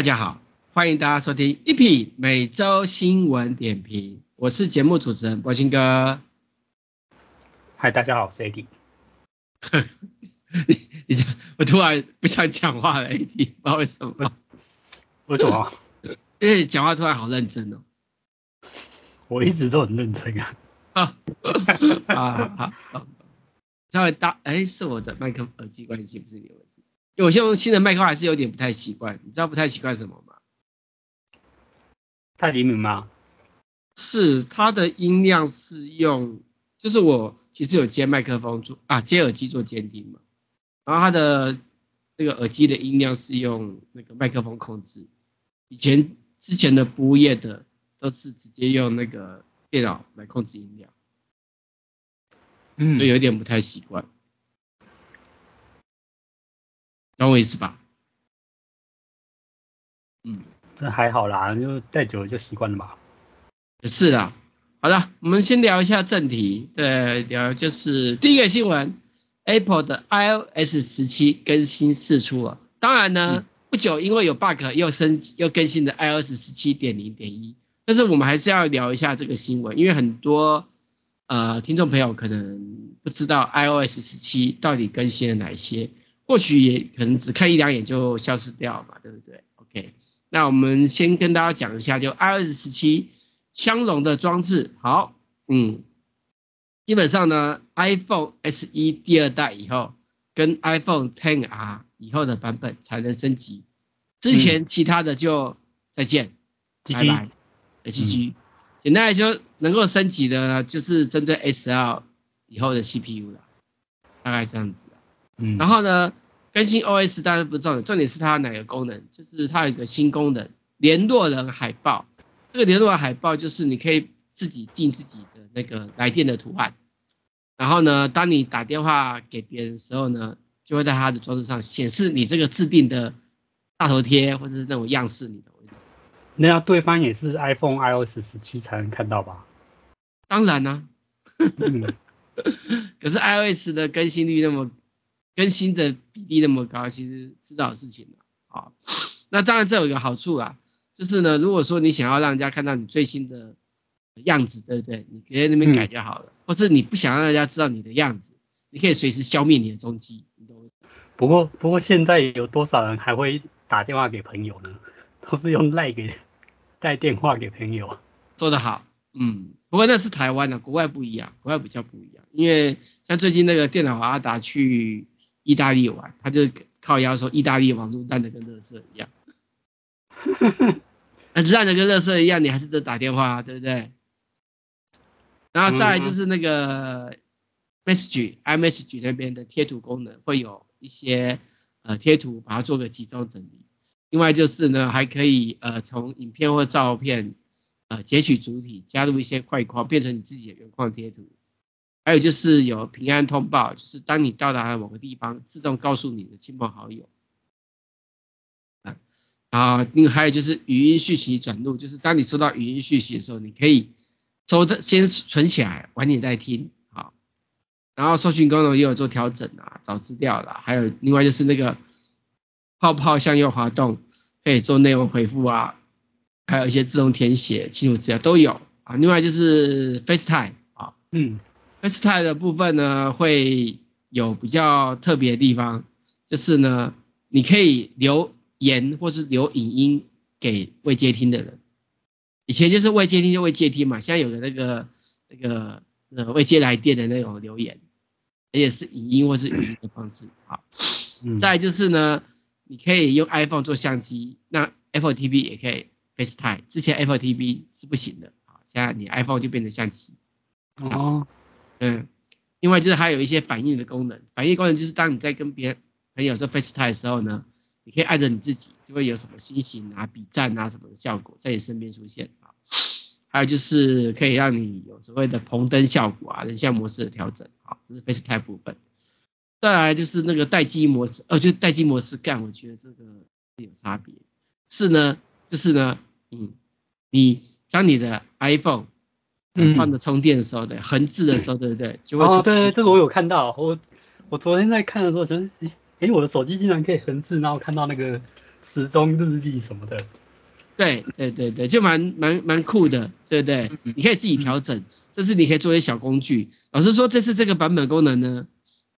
哎，大家好，欢迎大家收听一品每周新闻点评，我是节目主持人柏青哥。嗨，大家好，我是 AD。你你讲，我突然不想讲话了，AD，不知道为什么？为什么？因为讲话突然好认真哦。我一直都很认真啊。啊 啊好，稍微大，哎，是我的麦克耳机关系，不是你的问题。因为我现在用新的麦克还是有点不太习惯，你知道不太习惯什么吗？太灵敏吗？是，它的音量是用，就是我其实有接麦克风做啊，接耳机做监听嘛，然后它的那个耳机的音量是用那个麦克风控制，以前之前的服务业的都是直接用那个。电脑来控制音量，嗯，就有点不太习惯，懂我意思吧？嗯，这还好啦，就戴久了就习惯了嘛。是的，好的，我们先聊一下正题，对，聊就是第一个新闻，Apple 的 iOS 十七更新释出了，当然呢，嗯、不久因为有 bug 又升级又更新的 iOS 十七点零点一。但是我们还是要聊一下这个新闻，因为很多呃听众朋友可能不知道 iOS 十七到底更新了哪些，或许也可能只看一两眼就消失掉嘛，对不对？OK，那我们先跟大家讲一下，就 iOS 十七相容的装置，好，嗯，基本上呢，iPhone SE 第二代以后跟 iPhone Ten R 以后的版本才能升级，之前其他的就再见，嗯、拜拜。HG，简单来说，能够升级的呢，就是针对 SL 以后的 CPU 了，大概这样子。嗯，然后呢，更新 OS 当然不重要，重点是它哪个功能？就是它有一个新功能，联络人海报。这个联络人海报就是你可以自己进自己的那个来电的图案，然后呢，当你打电话给别人的时候呢，就会在他的装置上显示你这个制定的大头贴或者是那种样式，你懂。那要对方也是 iPhone iOS 十七才能看到吧？当然啦、啊，可是 iOS 的更新率那么更新的比例那么高，其实迟早事情啊。那当然这有一个好处啊，就是呢，如果说你想要让人家看到你最新的样子，对不对？你可以在那边改就好了，嗯、或是你不想让人家知道你的样子，你可以随时消灭你的踪迹。不过不过现在有多少人还会打电话给朋友呢？都是用赖给。带电话给朋友，做得好，嗯，不过那是台湾的，国外不一样，国外比较不一样，因为像最近那个电脑阿达去意大利玩，他就靠腰说意大利网络烂的跟垃圾一样，那烂的跟垃圾一样，你还是得打电话，对不对？然后再来就是那个 Message、嗯、iMessage 那边的贴图功能，会有一些呃贴图把它做个集中整理。另外就是呢，还可以呃从影片或照片呃截取主体，加入一些块框，变成你自己的原况贴图。还有就是有平安通报，就是当你到达了某个地方，自动告诉你的亲朋好友。啊，啊，另还有就是语音讯息转录，就是当你收到语音讯息的时候，你可以收的先存起来，晚点再听。好，然后搜寻功能也有做调整啊，找资料啦，还有另外就是那个。泡泡向右滑动，可以做内容回复啊，还有一些自动填写、清楚资料都有啊。另外就是 FaceTime 啊，嗯，FaceTime 的部分呢会有比较特别的地方，就是呢你可以留言或是留影音给未接听的人。以前就是未接听就未接听嘛，现在有个那个那个呃未接来电的那种留言，而且是影音或是语音的方式。好，嗯，再就是呢。你可以用 iPhone 做相机，那 Apple TV 也可以 FaceTime。之前 Apple TV 是不行的，好，现在你 iPhone 就变成相机。哦，嗯，另外就是还有一些反应的功能，反应功能就是当你在跟别人朋友做 FaceTime 的时候呢，你可以按着你自己，就会有什么心形啊、比赞啊什么的效果在你身边出现啊。还有就是可以让你有所谓的棚灯效果啊、人像模式的调整，啊，这是 FaceTime 部分。再来就是那个待机模式，呃，就是待机模式干，我觉得这个有差别。是呢，就是呢，嗯，你将你的 iPhone 放着充电的时候，对，横置的时候，对不对？就会哦，对对，这个我有看到。我我昨天在看的时候，觉得，哎哎，我的手机竟然可以横置，然后看到那个时钟日历什么的。对对对对，就蛮蛮蛮酷的，对不对？你可以自己调整，这是你可以做一些小工具。老实说，这次这个版本功能呢，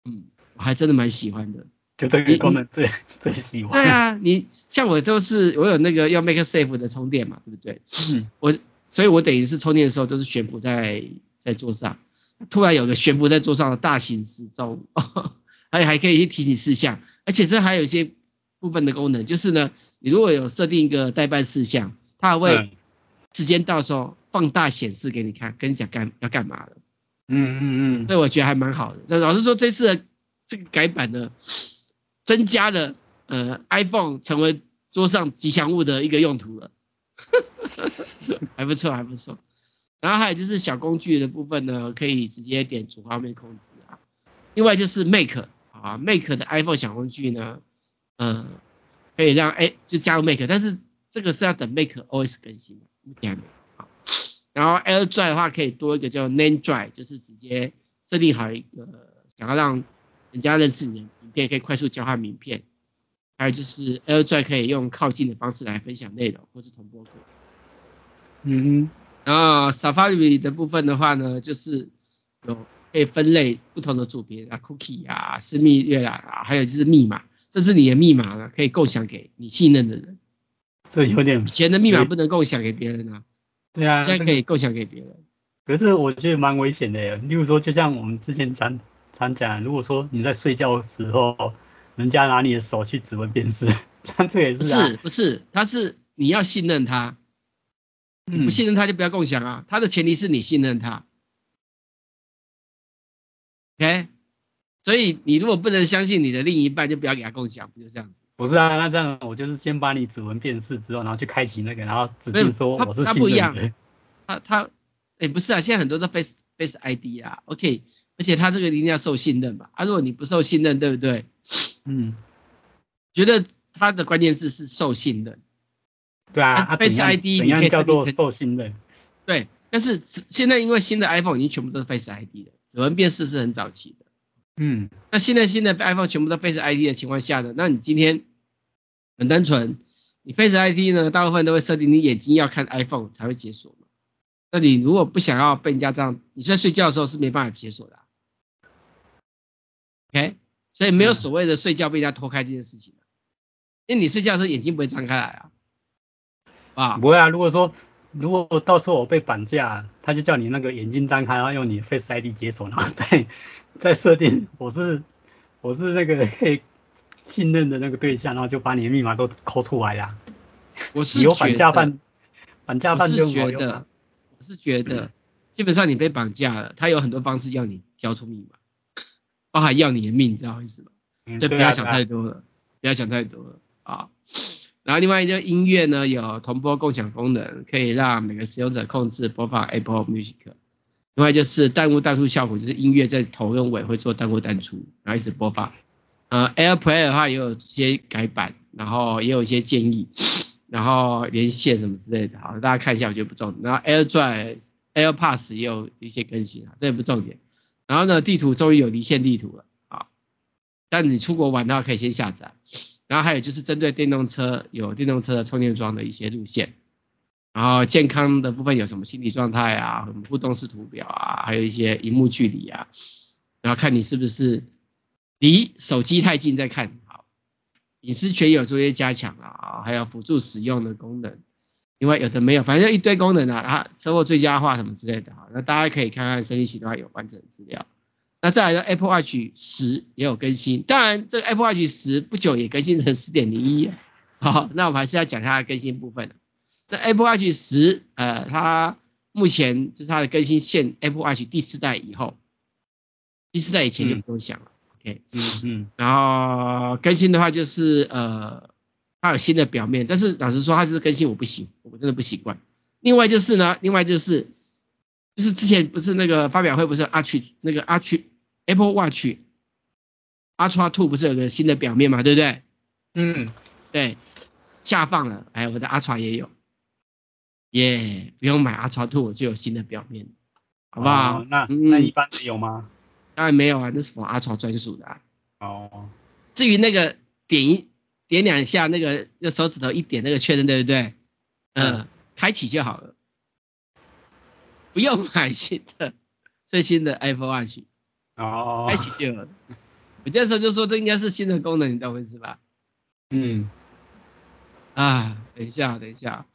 嗯，我还真的蛮喜欢的。就这个功能最最喜欢。对啊，你像我就是我有那个要 Make Safe 的充电嘛，对不对？嗯。我所以，我等于是充电的时候都是悬浮在在桌上，突然有个悬浮在桌上的大型时钟，还还可以提醒事项，而且这还有一些。部分的功能就是呢，你如果有设定一个代办事项，它还会时间到时候放大显示给你看，跟你讲干要干嘛了。嗯嗯嗯，所以我觉得还蛮好的。老实说，这次的这个改版呢，增加了呃 iPhone 成为桌上吉祥物的一个用途了，还不错还不错。然后还有就是小工具的部分呢，可以直接点主画面控制啊。另外就是 Make 啊，Make 的 iPhone 小工具呢。嗯，可以让哎，就加入 Make，但是这个是要等 Make OS 更新的，目前还没。好，然后 AirDrive 的话可以多一个叫 Name Drive，就是直接设定好一个想要让人家认识你的名片，可以快速交换名片。还有就是 AirDrive 可以用靠近的方式来分享内容，或是同步。嗯，然后 Safari 的部分的话呢，就是有可以分类不同的组别啊，Cookie 啊，私密阅览啊，还有就是密码。这是你的密码了，可以共享给你信任的人。这有点以前的密码不能共享给别人啊。对啊，现在可以共享给别人。可是我觉得蛮危险的耶。例如说，就像我们之前常常讲，如果说你在睡觉的时候，人家拿你的手去指纹辨识，那这也是、啊。不是不是，他是你要信任他，你不信任他就不要共享啊。他的前提是你信任他。OK。所以你如果不能相信你的另一半，就不要给他共享，不就这样子？不是啊，那这样我就是先把你指纹辨识之后，然后去开启那个，然后指定说我是信任的。他不一样，他他，哎、欸，不是啊，现在很多都 Face Face ID 啊，OK，而且他这个一定要受信任吧？啊，如果你不受信任，对不对？嗯，觉得他的关键字是受信任。对啊，啊，Face ID 你可以叫做受信任。对，但是现在因为新的 iPhone 已经全部都是 Face ID 了，指纹辨识是很早期的。嗯，那现在新的 iPhone 全部都 Face ID 的情况下呢，那你今天很单纯，你 Face ID 呢，大部分都会设定你眼睛要看 iPhone 才会解锁嘛。那你如果不想要被人家这样，你在睡觉的时候是没办法解锁的啊。OK，所以没有所谓的睡觉被人家偷开这件事情，因为你睡觉的时候眼睛不会张开来啊。啊，不会啊，如果说。如果到时候我被绑架，他就叫你那个眼睛张开，然后用你的 Face ID 解锁，然后再再设定我是我是那个可以信任的那个对象，然后就把你的密码都抠出来呀。我是有绑架犯，绑架犯就觉得，我是觉得，基本上你被绑架了，他有很多方式要你交出密码，包含要你的命，你知道意思吗？嗯，就不要想太多了，啊、不要想太多了啊。然后另外一个音乐呢，有同播共享功能，可以让每个使用者控制播放 Apple Music。另外就是弹幕弹出效果，就是音乐在头跟尾会做弹幕弹出，然后一直播放。呃，AirPlay 的话也有一些改版，然后也有一些建议，然后连线什么之类的，好，大家看一下，我觉得不重点。然后 AirDrive、AirPods 也有一些更新啊，这也不重点。然后呢，地图终于有离线地图了啊，但你出国玩的话，可以先下载。然后还有就是针对电动车，有电动车的充电桩的一些路线，然后健康的部分有什么心理状态啊，什么互动式图表啊，还有一些荧幕距离啊，然后看你是不是离手机太近再看，好，隐私权有做一些加强啊，还有辅助使用的功能，另外有的没有，反正一堆功能啊，啊，车祸最佳化什么之类的，那大家可以看看声音系统有完整的资料。那再来个 Apple Watch 十也有更新，当然这个 Apple Watch 十不久也更新成十点零一，好，那我们还是要讲它的更新部分。那 Apple Watch 十，呃，它目前就是它的更新线 Apple Watch 第四代以后，第四代以前就不用想了、嗯、，OK，嗯嗯，然后更新的话就是呃，它有新的表面，但是老实说它就是更新我不行，我真的不习惯。另外就是呢，另外就是就是之前不是那个发表会不是 Arch 那个 Arch Apple Watch Ultra 2不是有个新的表面嘛，对不对？嗯，对，下放了，哎，我的 Ultra 也有，耶、yeah，不用买 Ultra 2我就有新的表面，好不好？哦、那、嗯、那一般有吗？当然没有啊，那是 for Ultra 专属的啊。哦，至于那个点一点两下那个用手指头一点那个确认，对不对？嗯，嗯开启就好了，不用买新的最新的 Apple Watch。哦，开启。我这时候就说这应该是新的功能，你懂我意思吧？嗯。啊，等一下，等一下。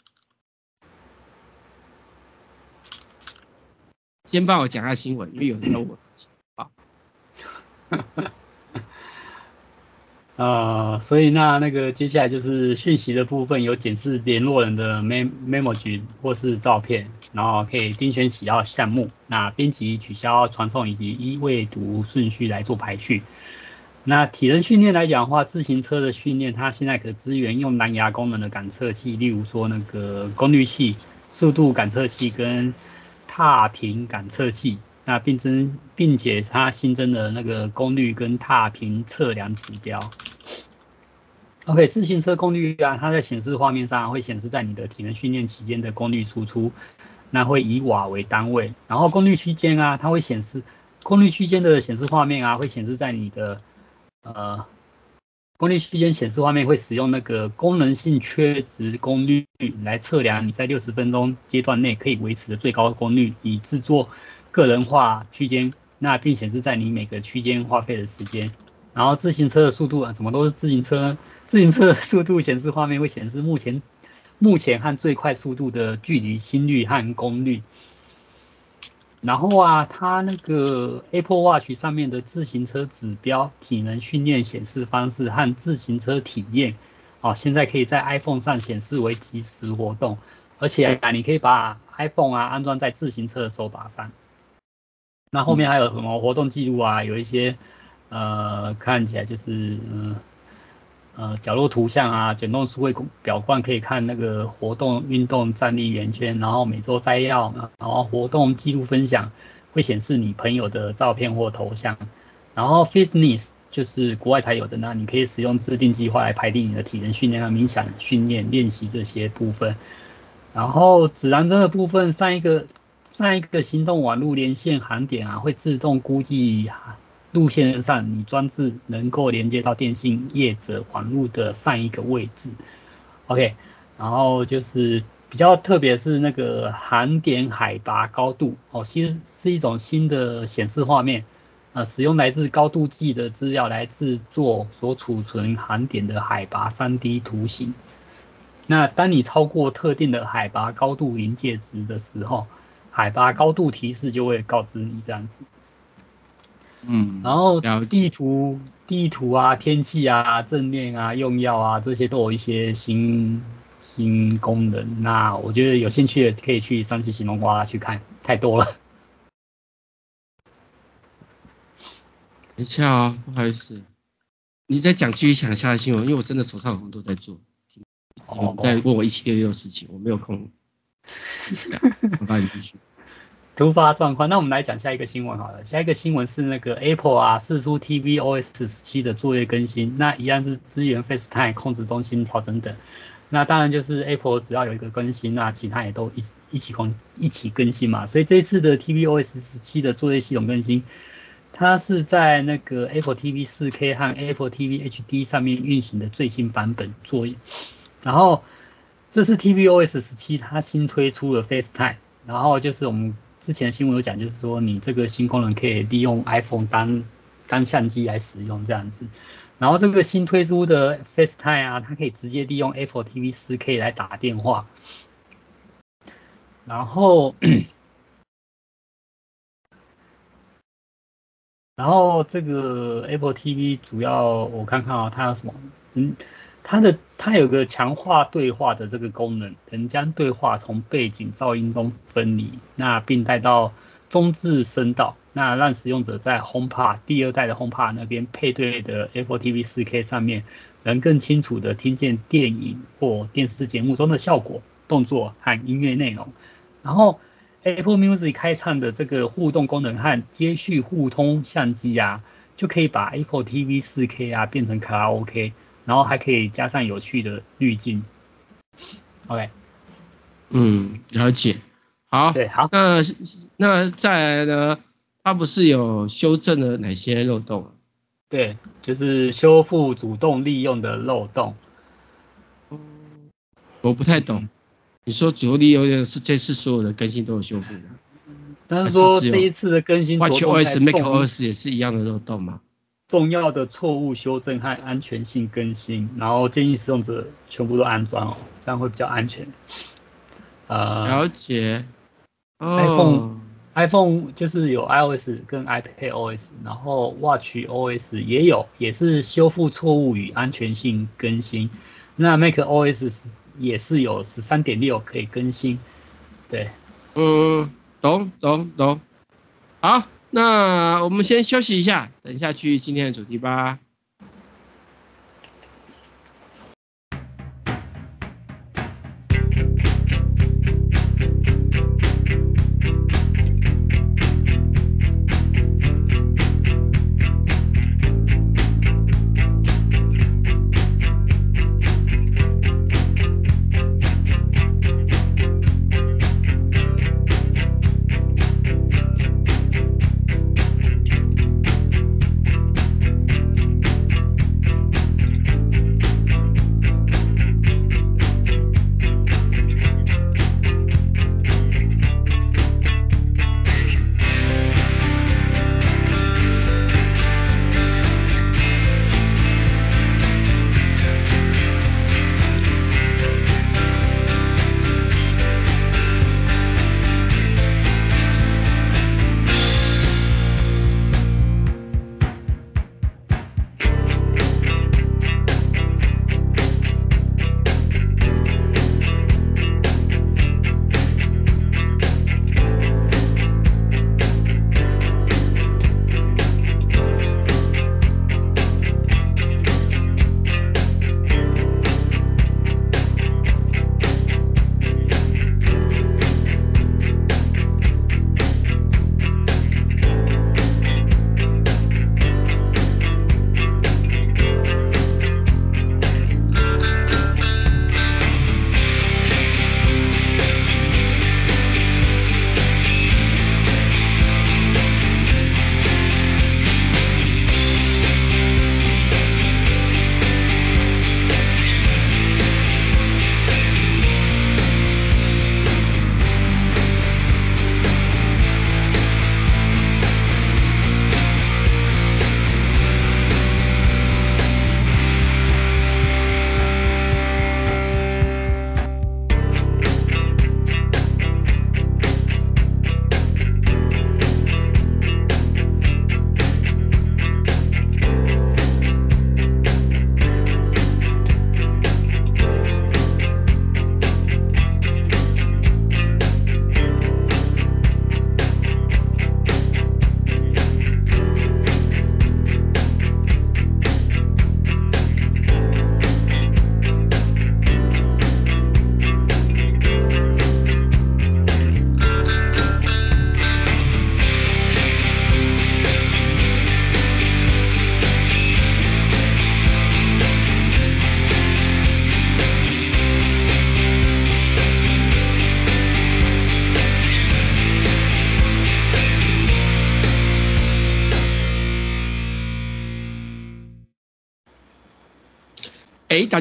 先帮我讲下新闻，因为有人问我。好。呃，所以那那个接下来就是讯息的部分，有检视联络人的 memo 或是照片，然后可以钉选喜好项目，那编辑、取消、传送以及依未读顺序来做排序。那体能训练来讲的话，自行车的训练它现在可支援用蓝牙功能的感测器，例如说那个功率器、速度感测器跟。踏频感测器，那并增，并且它新增的那个功率跟踏频测量指标。OK，自行车功率啊，它在显示画面上会显示在你的体能训练期间的功率输出，那会以瓦为单位。然后功率区间啊，它会显示功率区间的显示画面啊，会显示在你的呃。功率区间显示画面会使用那个功能性缺值功率来测量你在六十分钟阶段内可以维持的最高功率，以制作个人化区间，那并显示在你每个区间花费的时间。然后自行车的速度啊，怎么都是自行车，自行车的速度显示画面会显示目前目前和最快速度的距离、心率和功率。然后啊，它那个 Apple Watch 上面的自行车指标、体能训练显示方式和自行车体验，哦，现在可以在 iPhone 上显示为即时活动，而且啊，你可以把 iPhone 啊安装在自行车的手把上。那后面还有什么活动记录啊？有一些呃，看起来就是嗯。呃，角落图像啊，卷动数位表冠可以看那个活动运动站立圆圈，然后每周摘要，然后活动记录分享会显示你朋友的照片或头像，然后 Fitness 就是国外才有的，那你可以使用制定计划来排定你的体能训练和冥想训练练习这些部分，然后指南针的部分，上一个上一个行动网络连线航点啊，会自动估计。路线上，你装置能够连接到电信业者网络的上一个位置，OK，然后就是比较特别是那个航点海拔高度哦，其实是一种新的显示画面，呃，使用来自高度计的资料来制作所储存航点的海拔 3D 图形。那当你超过特定的海拔高度临界值的时候，海拔高度提示就会告知你这样子。嗯，然后地图、地图啊、天气啊、正面啊、用药啊这些都有一些新新功能。那我觉得有兴趣的可以去三七行动呱去看，太多了。等一下啊，不好意思，你再讲继续讲下的新闻，因为我真的手上有很多在做，哦，在问我一七六六事情，我没有空。我帮你继续。突发状况，那我们来讲下一个新闻好了。下一个新闻是那个 Apple 啊，释出 tvOS 十七的作业更新，那一样是支援 FaceTime 控制中心调整等。那当然就是 Apple 只要有一个更新，那其他也都一一起更一起更新嘛。所以这次的 tvOS 十七的作业系统更新，它是在那个 Apple TV 4K 和 Apple TV HD 上面运行的最新版本作业。然后这次 tvOS 十七它新推出了 FaceTime，然后就是我们。之前新闻有讲，就是说你这个新功能可以利用 iPhone 当当相机来使用这样子。然后这个新推出的 FaceTime 啊，它可以直接利用 Apple TV 4K 来打电话。然后，然后这个 Apple TV 主要我看看啊，它有什么？嗯。它的它有个强化对话的这个功能，能将对话从背景噪音中分离，那并带到中置声道，那让使用者在 HomePod 第二代的 HomePod 那边配对的 Apple TV 4K 上面，能更清楚地听见电影或电视节目中的效果、动作和音乐内容。然后 Apple Music 开唱的这个互动功能和接续互通相机啊，就可以把 Apple TV 4K 啊变成卡拉 OK。然后还可以加上有趣的滤镜，OK，嗯，了解，好，对，好，那那再来呢？它不是有修正了哪些漏洞？对，就是修复主动利用的漏洞。我不太懂。你说九六有点是这次所有的更新都有修复吗？但是说这一次的更新，WatchOS、macOS 也是一样的漏洞吗？重要的错误修正和安全性更新，然后建议使用者全部都安装哦，这样会比较安全。呃，了解。哦、iPhone iPhone 就是有 iOS 跟 iPadOS，然后 WatchOS 也有，也是修复错误与安全性更新。那 macOS 也是有十三点六可以更新。对，嗯，懂懂懂。好，那我们先休息一下，等一下去今天的主题吧。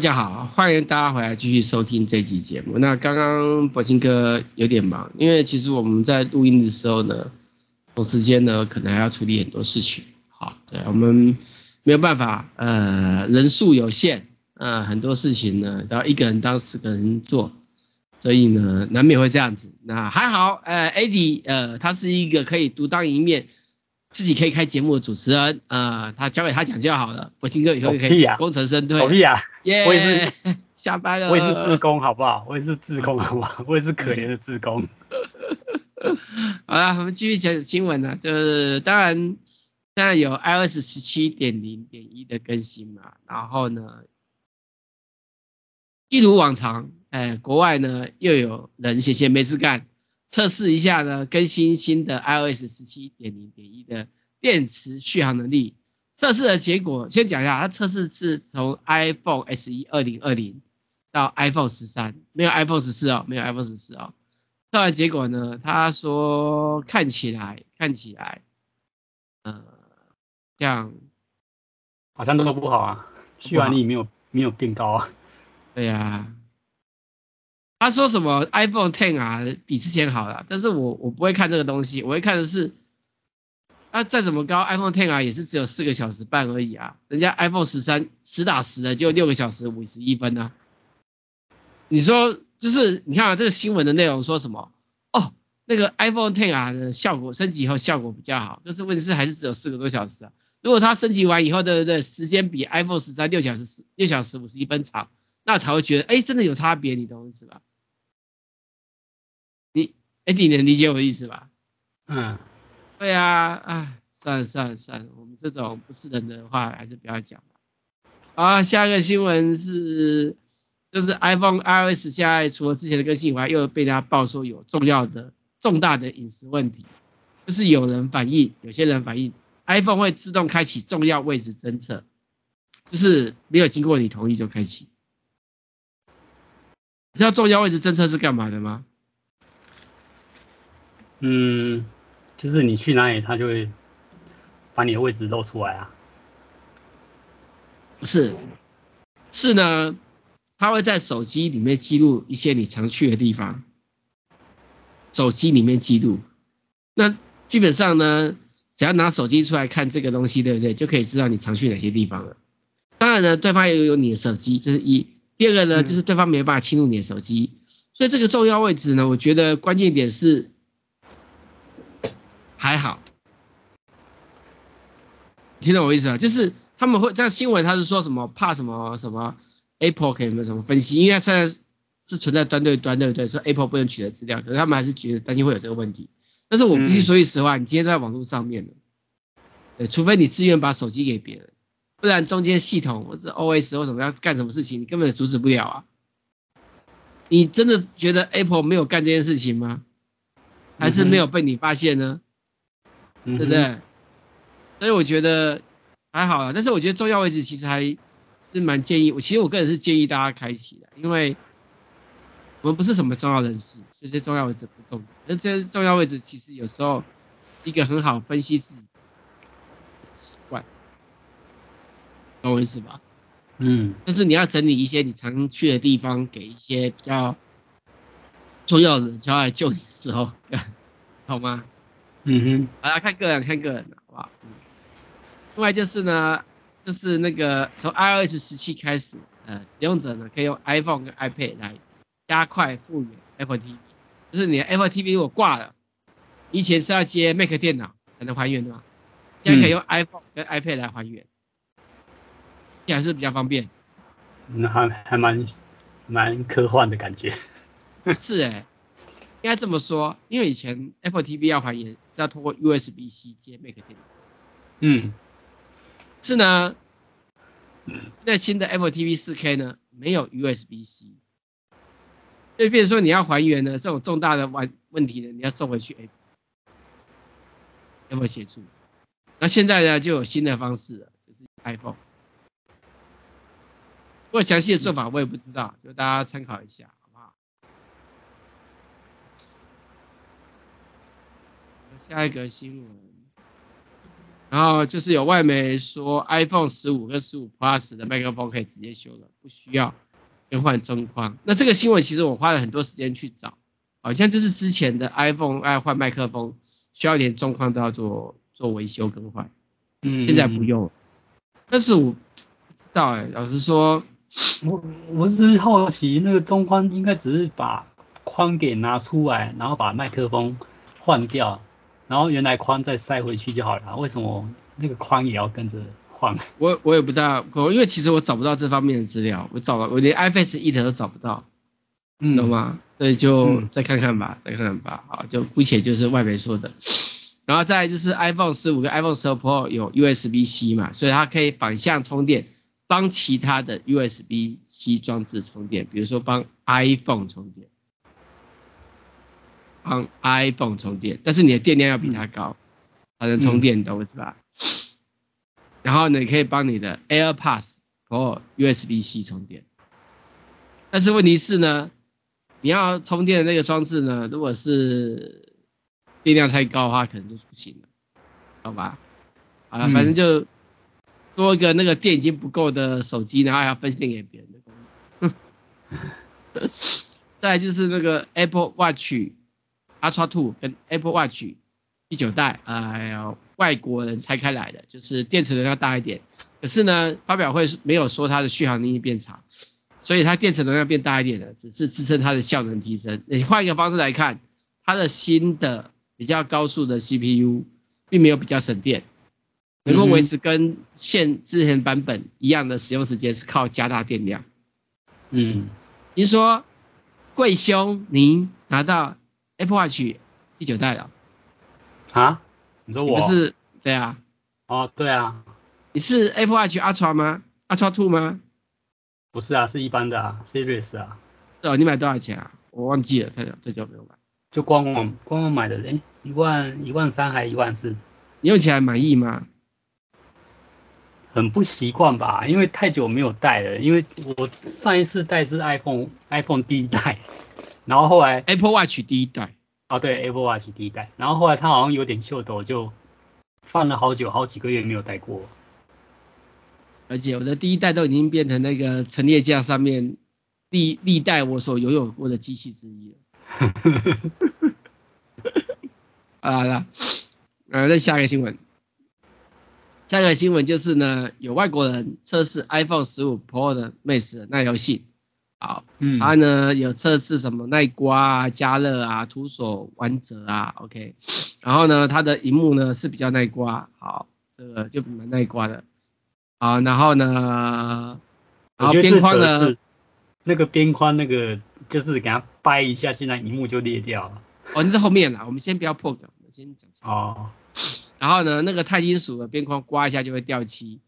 家好，欢迎大家回来继续收听这期节目。那刚刚柏青哥有点忙，因为其实我们在录音的时候呢，同时间呢可能还要处理很多事情。好，对，我们没有办法，呃，人数有限，呃，很多事情呢都要一个人当十个人做，所以呢难免会这样子。那还好，呃，Eddie，呃，他是一个可以独当一面。自己可以开节目的主持人，呃，他交给他讲就好了。柏青哥以后也可以功成身退。狗屁啊！耶、yeah，我也是 下班了。我也是自工，好不好？我也是自工，好不好？我也是可怜的自工。好了，我们继续讲新闻呢，就是当然现在有 iOS 十七点零点一的更新嘛，然后呢，一如往常，哎，国外呢又有人闲闲没事干。测试一下呢，更新新的 iOS 十七点零点一的电池续航能力。测试的结果先讲一下，它测试是从 iPhone SE 二零二零到 iPhone 十三，没有 iPhone 十四哦，没有 iPhone 十四哦。测完结果呢，他说看起来看起来，呃，这样好像都不好啊，续航力没有没有变高啊。对呀、啊。他说什么 iPhone Ten 啊比之前好了，但是我我不会看这个东西，我会看的是，啊再怎么高 iPhone Ten 啊也是只有四个小时半而已啊，人家 iPhone 十三实打实的就六个小时五十一分啊。你说就是你看啊这个新闻的内容说什么？哦那个 iPhone Ten 啊的效果升级以后效果比较好，但是问题是还是只有四个多小时啊。如果它升级完以后，对不对？时间比 iPhone 十三六小时六小时五十一分长，那才会觉得，哎，真的有差别，你懂我意思吧？你，哎，你能理解我的意思吧？嗯，对啊，哎，算了算了算了，我们这种不是人的话，还是不要讲了。好，下一个新闻是，就是 iPhone iOS 现在除了之前的更新以外，又被大家爆说有重要的重大的隐私问题，就是有人反映，有些人反映。iPhone 会自动开启重要位置侦测，就是没有经过你同意就开启。你知道重要位置侦测是干嘛的吗？嗯，就是你去哪里，他就会把你的位置露出来啊。不是，是呢，他会在手机里面记录一些你常去的地方，手机里面记录。那基本上呢，只要拿手机出来看这个东西，对不对？就可以知道你常去哪些地方了。当然呢，对方也有你的手机，这是一。第二个呢，就是对方没有办法侵入你的手机。所以这个重要位置呢，我觉得关键点是还好。听懂我意思啊？就是他们会这样新闻，他是说什么怕什么什么 Apple 可以有没有什么分析？因为现在是存在端对端，对不对？说 Apple 不能取得资料，可是他们还是觉得担心会有这个问题。但是我必须说句实话，嗯、你今天在网络上面，对，除非你自愿把手机给别人，不然中间系统或者 OS 或什么要干什么事情，你根本阻止不了啊。你真的觉得 Apple 没有干这件事情吗？还是没有被你发现呢？嗯、对不对？所以我觉得还好啦，但是我觉得重要位置其实还是蛮建议，我其实我个人是建议大家开启的，因为。我们不是什么重要人士，这些重要位置不重要。而这些重要位置其实有时候一个很好分析自己习惯，懂我意思吧？嗯。但是你要整理一些你常去的地方，给一些比较重要的人就要来救你的时候，好吗？嗯哼。好了，看个人，看个人，好不好？嗯。另外就是呢，就是那个从 iOS 十七开始，呃，使用者呢可以用 iPhone 跟 iPad 来。加快复原 Apple TV，就是你的 Apple TV 如果挂了，以前是要接 Mac 电脑才能还原的嘛，现在可以用 iPhone 跟 iPad 来还原，这还是比较方便。那还还蛮蛮科幻的感觉。是哎、欸，应该这么说，因为以前 Apple TV 要还原是要通过 USB-C 接 Mac 电脑。嗯。是呢，那新的 Apple TV 4K 呢没有 USB-C。就比如说你要还原呢，这种重大的问问题呢，你要送回去 Apple，Apple 协助？那现在呢就有新的方式了，就是 iPhone。不过详细的做法我也不知道，就大家参考一下，好不好？下一个新闻，然后就是有外媒说 iPhone 十五跟十五 Plus 的麦克风可以直接修了，不需要。更换中框，那这个新闻其实我花了很多时间去找，好像就是之前的 iPhone 爱换麦克风，需要连中框都要做做维修更换，嗯，现在不用了，但是我不知道哎、欸，老实说，我我是好奇那个中框应该只是把框给拿出来，然后把麦克风换掉，然后原来框再塞回去就好了，为什么那个框也要跟着？我我也不大，因为其实我找不到这方面的资料，我找了，我连 iFace It 都找不到，嗯，懂吗？所以就再看看吧，嗯、再看看吧，好，就姑且就是外媒说的。然后再来就是 iPhone 十五跟 iPhone 十二 Pro 有 USB-C 嘛，所以它可以反向充电，帮其他的 USB-C 装置充电，比如说帮 iPhone 充电，帮 iPhone 充电，但是你的电量要比它高，才能充电，懂我意思吧？然后呢，你可以帮你的 AirPods 或 USB-C 充电，但是问题是呢，你要充电的那个装置呢，如果是电量太高的话，可能就不行了，好吧？啊，反正就多一个那个电已经不够的手机，然后还要分电给别人的功能。再就是那个 Apple Watch Ultra 2跟 Apple Watch 第九代，哎呀，外国人拆开来的，就是电池能量大一点。可是呢，发表会没有说它的续航能力变长，所以它电池能量变大一点的，只是支撑它的效能提升。你换一个方式来看，它的新的比较高速的 CPU 并没有比较省电，能够维持跟现之前版本一样的使用时间，是靠加大电量。嗯，您说贵兄，您拿到 Apple Watch 第九代了？啊？你说我？不是，对啊。哦，对啊。你是 Apple Watch Ultra 吗？Ultra Two 吗？不是啊，是一般的啊，Series 啊。哦，你买多少钱啊？我忘记了，太久太久没有买。就官网官网买的，哎，一万一万三还一万四？你用起来满意吗？很不习惯吧，因为太久没有戴了。因为我上一次戴是 iPhone iPhone 第一代，然后后来 Apple Watch 第一代。哦，对，Apple Watch 第一代，然后后来它好像有点秀逗，就放了好久好几个月没有戴过。而且我的第一代都已经变成那个陈列架上面历历代我所拥有过的机器之一了。好了，呃，再下一个新闻。下一个新闻就是呢，有外国人测试 iPhone 15 Pro 的 Max 的耐用性，好，嗯，它呢有测试什么耐刮啊、加热啊、徒手弯折啊，OK，然后呢，它的荧幕呢是比较耐刮，好，这个就蛮耐刮的，好，然后呢，然后边框呢，那个边框那个就是给它掰一下，现在荧幕就裂掉了。哦，你在后面啦，我们先不要破梗，我们先讲。哦。然后呢，那个钛金属的边框刮一下就会掉漆，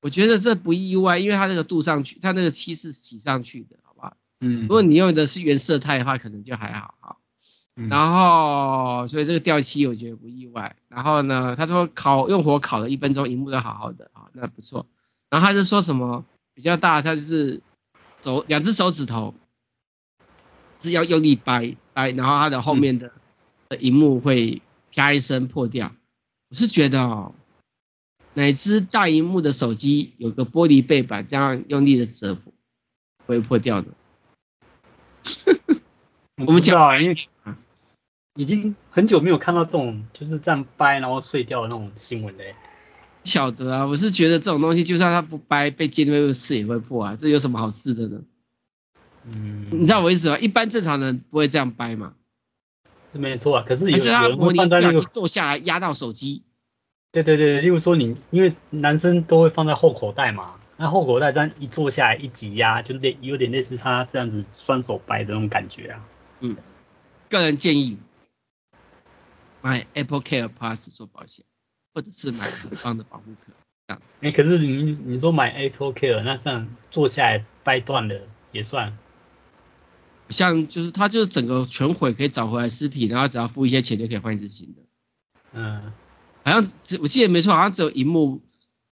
我觉得这不意外，因为它那个镀上去，它那个漆是洗上去的，好不好？嗯。如果你用的是原色钛的话，可能就还好哈。嗯。然后，所以这个掉漆我觉得不意外。然后呢，他说烤用火烤了一分钟，荧幕都好好的啊，那不错。然后他就说什么比较大，他就是手两只手指头是要用力掰掰，然后它的后面的荧幕会啪一声破掉。我是觉得哦，哪只大荧幕的手机有个玻璃背板，这样用力的折不会破掉的。我们讲，因为已经很久没有看到这种就是这样掰然后碎掉的那种新闻嘞。晓得啊，我是觉得这种东西就算它不掰，被尖锐刺也会破啊，这有什么好试的呢？嗯，你知道我意思吗？一般正常人不会这样掰嘛。是没错啊，可是有，还是他模拟放在那个坐下来压到手机。对对对，例如说你，因为男生都会放在后口袋嘛，那后口袋这样一坐下来一挤压，就类有点类似他这样子双手掰的那种感觉啊。嗯，个人建议买 Apple Care Plus 做保险，或者是买很方的保护壳 这样子。哎、欸，可是你你说买 Apple Care，那这样坐下来掰断了也算。像就是它就是整个全毁可以找回来尸体，然后只要付一些钱就可以换一只新的。嗯，好像只我记得没错，好像只有荧幕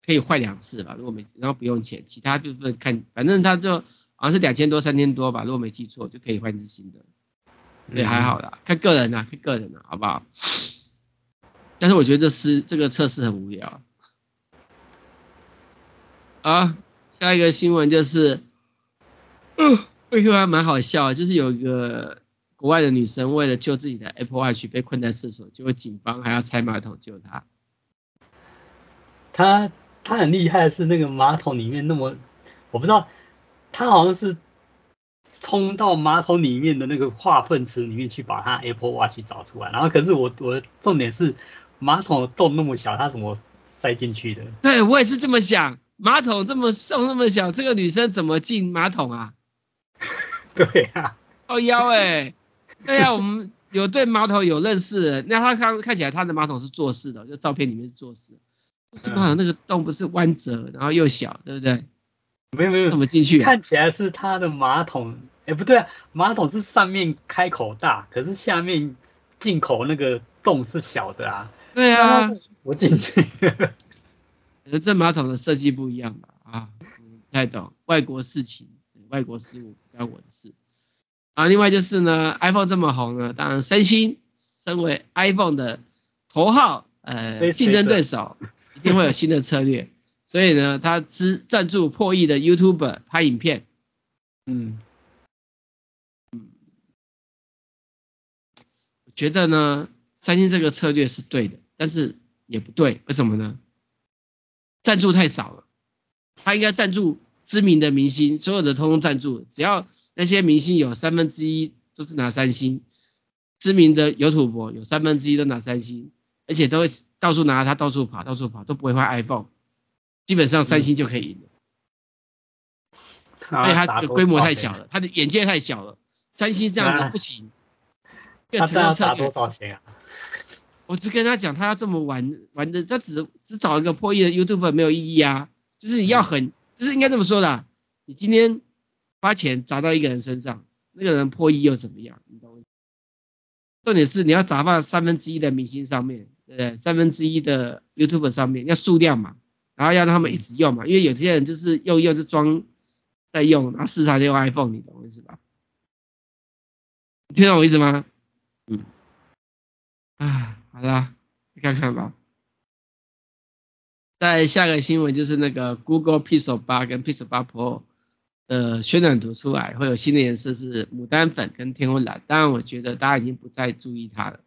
可以换两次吧，如果没然后不用钱，其他就是看反正它就好像是两千多三千多吧，如果没记错就可以换一支新的。对，还好啦，看个人啦，看个人啦，好不好？但是我觉得这是这个测试很无聊。啊，下一个新闻就是。呃会说还蛮好笑，就是有一个国外的女生为了救自己的 Apple Watch 被困在厕所，结果警方还要拆马桶救她。她她很厉害的是那个马桶里面那么，我不知道，她好像是冲到马桶里面的那个化粪池里面去把她 Apple Watch 找出来，然后可是我我的重点是马桶的洞那么小，她怎么塞进去的？对，我也是这么想，马桶这么瘦那么小，这个女生怎么进马桶啊？对呀、啊，哦腰哎，对呀、啊，我们有对马桶有认识的，那他看看起来他的马桶是坐式的，就照片里面是坐式，是马桶那个洞不是弯折，然后又小，对不对？没有没有，怎么进去、啊？看起来是他的马桶，哎不对啊，马桶是上面开口大，可是下面进口那个洞是小的啊。对啊，我进去，可能这马桶的设计不一样吧？啊，不太懂外国事情。外国事务不关我的事啊。另外就是呢，iPhone 这么红呢，当然三星身为 iPhone 的头号呃竞争对手，一定会有新的策略。所以呢，他支赞助破亿的 YouTuber 拍影片。嗯嗯，觉得呢，三星这个策略是对的，但是也不对，为什么呢？赞助太少了，他应该赞助知名的明星，所有的通通赞助，只要那些明星有三分之一都是拿三星，知名的有土博有三分之一都拿三星，而且都会到处拿，他到处跑，到处跑都不会换 iPhone，基本上三星就可以赢了。而且他这个规模太小了，他的眼界太小了，三星这样子不行。他这要打多少钱啊？我只跟他讲，他要这么玩玩的，他只只找一个破亿的 YouTuber 没有意义啊。就是你要很，就是应该这么说的，你今天花钱砸到一个人身上，那个人破亿又怎么样？你懂我？重点是你要砸到三分之一的明星上面，对不对？三分之一的 YouTuber 上面要数量嘛，然后要让他们一直用嘛，因为有些人就是用用就装在用，然后时常就用 iPhone，你懂我意思吧？你听懂我意思吗？嗯，啊，好了，再看看吧。在下个新闻就是那个 Google Pixel 8跟 Pixel 8 Pro 的宣传图出来，会有新的颜色是牡丹粉跟天空蓝。当然，我觉得大家已经不再注意它了。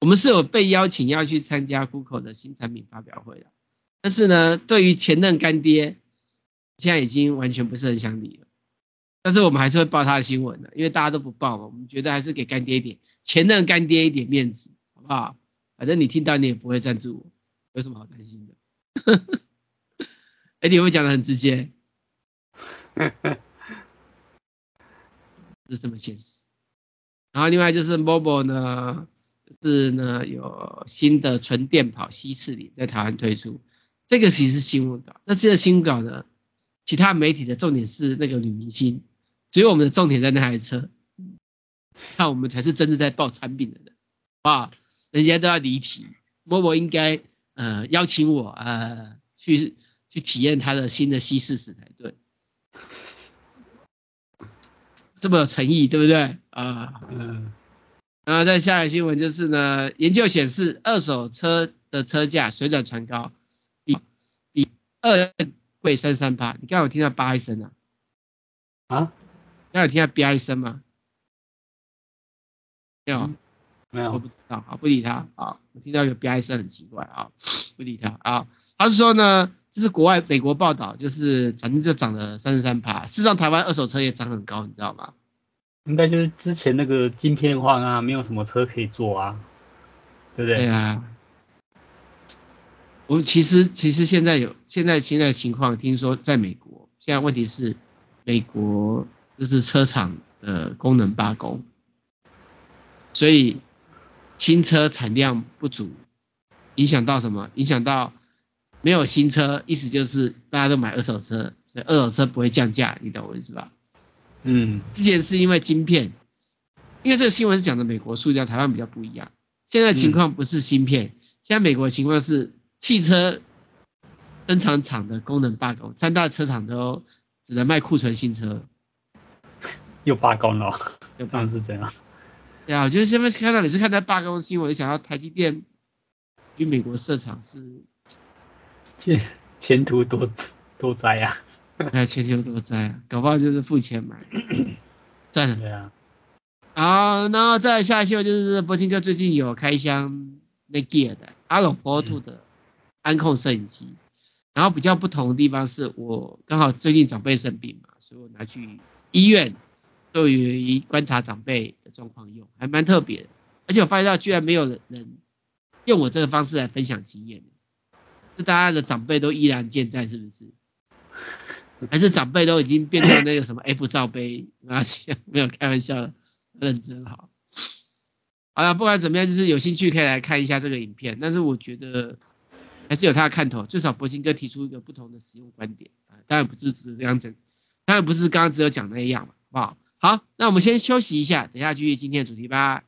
我们是有被邀请要去参加 Google 的新产品发表会的，但是呢，对于前任干爹，现在已经完全不是很想理了。但是我们还是会报他的新闻的，因为大家都不报嘛，我们觉得还是给干爹一点前任干爹一点面子，好不好？反正你听到你也不会赞助我，有什么好担心的？哎，你会讲的很直接，是这么现实。然后另外就是 Mobo 呢，是呢有新的纯电跑 C 四零在台湾推出，这个其实是新闻稿，这次的新闻稿呢，其他媒体的重点是那个女明星。只有我们的重点在那台车，那我们才是真正在报产品的人，啊，人家都要离题，默默应该呃邀请我呃去去体验他的新的西式食才对，这么有诚意，对不对？啊，嗯，然后再下一个新闻就是呢，研究显示二手车的车价水涨船高，比比二贵三三八，你刚刚有听到八一声啊？啊？刚有听到啪一声吗？没有，嗯、没有，我不知道，啊，不理他，啊，我听到有啪一声很奇怪啊，不理他啊。他是说呢，这是国外美国报道，就是反正就涨了三十三趴，事实上台湾二手车也涨很高，你知道吗？应该就是之前那个晶片荒啊，没有什么车可以做啊，对不对？对啊。我其实其实现在有现在现在的情况，听说在美国，现在问题是美国。就是车厂的功能罢工，所以新车产量不足，影响到什么？影响到没有新车，意思就是大家都买二手车，所以二手车不会降价，你懂我意思吧？嗯，之前是因为晶片，因为这个新闻是讲的美国数量，台湾比较不一样。现在情况不是芯片，嗯、现在美国的情况是汽车生产厂的功能罢工，三大车厂都只能卖库存新车。又罢工了，又当然是这样。对啊，我就是现在看到每次看到罢工新闻，就想到台积电与美国设厂是前前途多多灾啊！哎，前途多灾啊！搞不好就是付钱买，赚了。对啊。好，然后再下一期就是博清哥最近有开箱那 Gear 的 Allo Pro 的安控摄影机，然后比较不同的地方是我刚好最近长辈生病嘛，所以我拿去医院。对于观察长辈的状况用，还蛮特别的，而且我发现到居然没有人用我这个方式来分享经验，是大家的长辈都依然健在，是不是？还是长辈都已经变成那个什么 F 罩杯？啊，没有开玩笑的，认真好。好了，不管怎么样，就是有兴趣可以来看一下这个影片，但是我觉得还是有它的看头，至少博兴哥提出一个不同的使用观点啊，当然不是只这样子，当然不是刚刚只有讲那样嘛，好不好？好，那我们先休息一下，等下继续今天的主题吧。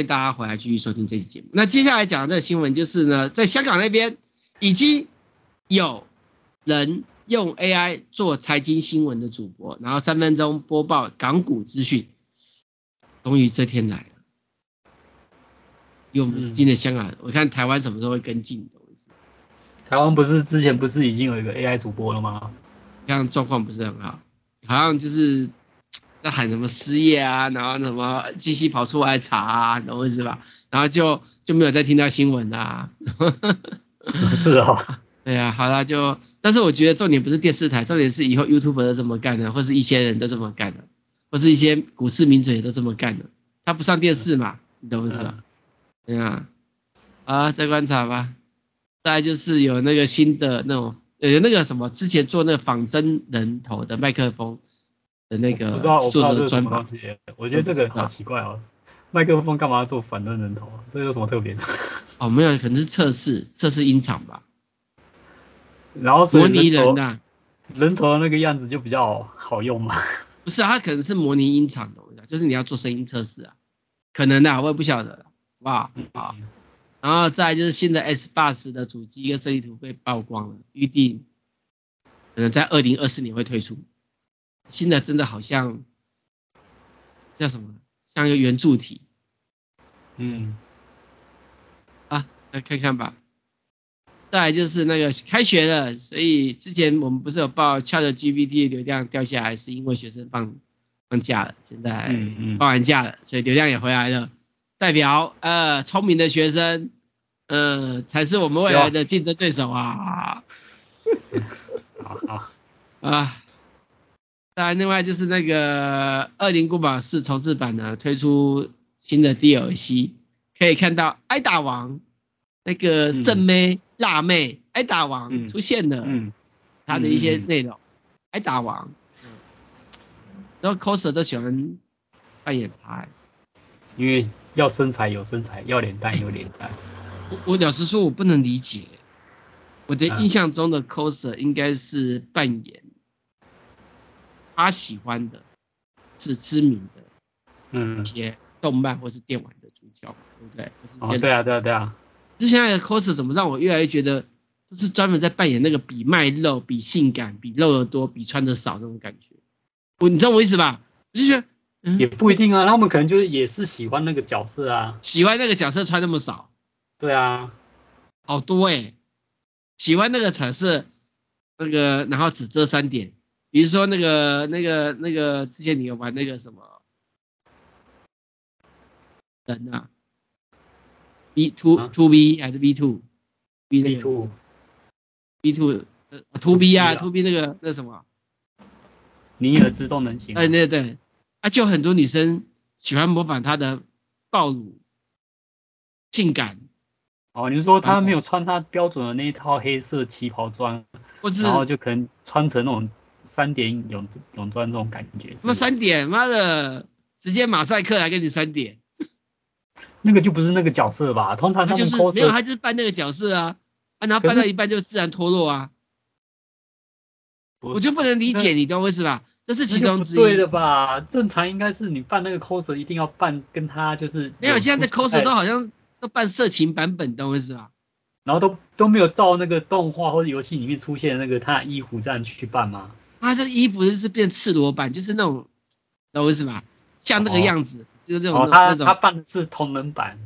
迎大家回来继续收听这期节目。那接下来讲的这个新闻就是呢，在香港那边已经有人用 AI 做财经新闻的主播，然后三分钟播报港股资讯。终于这天来了，有进了香港，嗯、我看台湾什么时候会跟进的？台湾不是之前不是已经有一个 AI 主播了吗？这样状况不是很好，好像就是。在喊什么失业啊，然后什么机器跑出来查啊，懂我意思吧？然后就就没有再听到新闻啊。是啊、哦，对啊，好了就，但是我觉得重点不是电视台，重点是以后 YouTube 都这么干的，或是一些人都这么干的，或是一些股市名嘴都这么干的。他不上电视嘛，你懂我意思吧？对啊，啊，再观察吧。再来就是有那个新的那种，有那个什么，之前做那个仿真人头的麦克风。的那个做的专访，我觉得这个好奇怪哦，麦克风干嘛要做反真人头？这有什么特别的？哦，没有，可能是测试测试音场吧。然后模拟人呐、啊，人头的那个样子就比较好用嘛。不是啊，它可能是模拟音场的，就是你要做声音测试啊，可能的、啊，我也不晓得，好不好？好。然后再就是新的 S 八十的主机跟设计图被曝光了，预定可能在二零二四年会推出。新的真的好像叫什么？像一个圆柱体。嗯。啊，来看看吧。再来就是那个开学了，所以之前我们不是有报 ChatGPT 的流量掉下来，是因为学生放放假了，现在放完假了，所以流量也回来了。代表呃聪明的学生，呃才是我们未来的竞争对手啊。好好啊。当然，另外就是那个《恶灵古堡四》重置版呢，推出新的 DLC，可以看到艾达王那个正妹、嗯、辣妹艾达王出现了，嗯，他的一些内容，艾达王，嗯，然后 coser 都喜欢扮演他，因为要身材有身材，要脸蛋有脸蛋。我我老实说，我不能理解，我的印象中的 coser 应该是扮演。他喜欢的是知名的，嗯，一些动漫或是电玩的主角，对不对？哦，对啊，对啊，对啊。这现在的 coser 怎么让我越来越觉得，就是专门在扮演那个比卖肉、比性感、比肉的多、比穿的少那种感觉。我，你知道我意思吧？我就觉得，嗯，也不一定啊，他们可能就是也是喜欢那个角色啊，喜欢那个角色穿那么少。对啊，好多哎、欸，喜欢那个彩色，那个然后只遮三点。比如说那个、那个、那个，之前你有玩那个什么人啊？B two two B 还是 B two？B two B two 呃 two B 啊 two B 那个那什么？尼尔自动能行。哎对对，啊就很多女生喜欢模仿他的暴露性感。哦，你是说他没有穿他标准的那一套黑色旗袍装，或是然后就可能穿成那种。三点泳泳装这种感觉，什么三点？妈的，直接马赛克来给你三点，那个就不是那个角色吧？通常他，他就是没有，他就是扮那个角色啊，啊，然后扮到一半就自然脱落啊，我就不能理解，你懂我意思吧？这是其中之一。对的吧？正常应该是你扮那个 coser 一定要扮跟他就是没有，现在的 coser 都好像都扮色情版本，懂我意思吧？然后都都没有照那个动画或者游戏里面出现的那个他的衣服这样去扮吗？他这衣服就是变赤裸版，就是那种，懂我意思吧？像那个样子，哦、就是这种、哦、他那种。他扮的是同人版。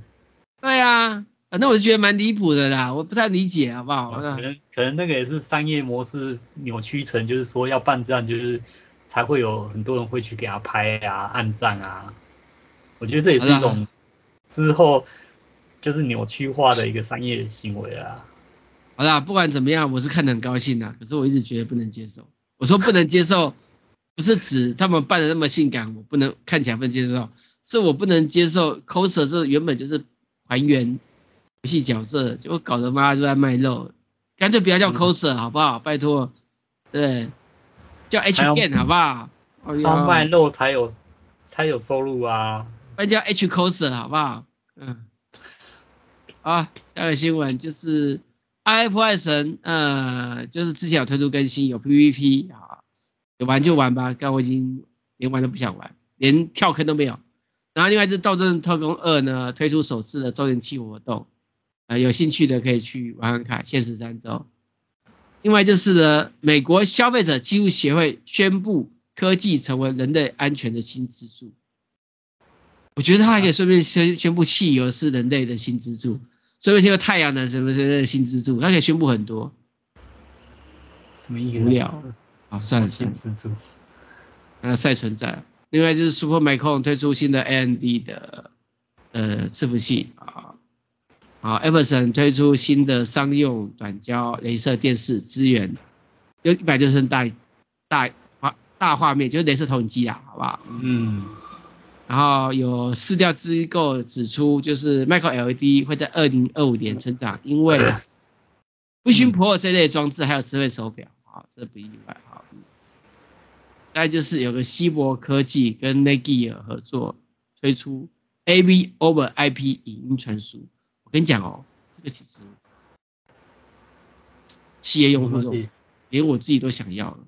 对啊，反正我就觉得蛮离谱的啦，我不太理解，好不好？哦、可能可能那个也是商业模式扭曲成，就是说要办这样，就是才会有很多人会去给他拍啊、按赞啊。我觉得这也是一种之后就是扭曲化的一个商业行为啊。好啦，不管怎么样，我是看得很高兴的，可是我一直觉得不能接受。我说不能接受，不是指他们扮的那么性感，我不能看起来不能接受，是我不能接受 coser 这原本就是还原游戏角色，结果搞得妈就在卖肉，干脆不要叫 coser 好不好？拜托，对，叫 H game 好不好？要卖肉才有才有收入啊，不然叫 H coser 好不好？嗯，啊，下个新闻就是。iF 神，呃，就是之前有推出更新，有 PVP 啊，有玩就玩吧，但我已经连玩都不想玩，连跳坑都没有。然后另外就是《斗阵特工二》呢推出首次的周年庆活动，呃，有兴趣的可以去玩玩看，限时三周。另外就是呢，美国消费者技术协会宣布科技成为人类安全的新支柱。我觉得他还可以顺便宣宣布汽油是人类的新支柱，顺便宣布太阳能什么什么新支柱，他可以宣布很多。什么意思？无聊。好，算了算了。新支柱。那赛存在。另外就是 Supermicro 推出新的 AMD 的呃伺服器啊，好，Epson 推出新的商用短焦镭射电视支援，有一百六十吋大大画大画面，就是镭射投影机啊，好不好？嗯。然后有市调机构指出，就是 Micro LED 会在二零二五年成长，因为 Vision Pro 这类装置还有智慧手表，啊，这不意外，啊。再就是有个希博科技跟 Netgear 合作推出 AV over IP 影音传输。我跟你讲哦，这个其实企业用户连我自己都想要了，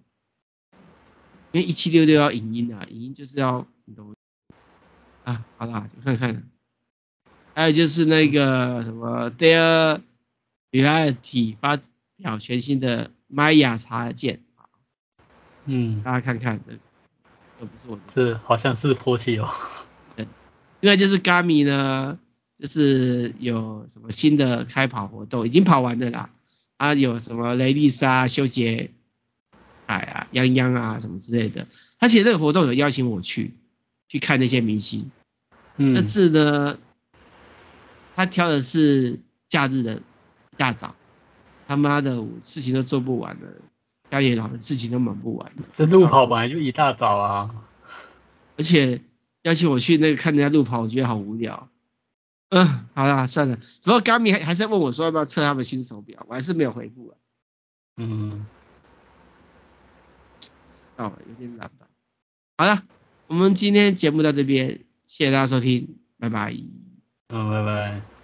因为一七六六要影音啊，影音就是要你懂啊，好啦，就看看。还有就是那个什么 Dell Reality 发表全新的 Maya 插件。嗯，大家看看这，这不是我的，这好像是泼气哦。对，另外就是 Garmin 呢，就是有什么新的开跑活动，已经跑完的啦。啊，有什么雷利莎、修杰哎啊、泱泱啊什么之类的。他其实这个活动有邀请我去，去看那些明星。嗯。但是呢，他挑的是假日的一大早，他妈的，我事情都做不完了。家里老的事情都忙不完，这路跑本来就一大早啊，而且邀请我去那个看人家路跑，我觉得好无聊。嗯，好啦，算了。不过 Garmin 还还是问我说要不要测他们新手表，我还是没有回复啊。嗯，哦，有点懒吧。好了，我们今天节目到这边，谢谢大家收听，拜拜。嗯，拜拜。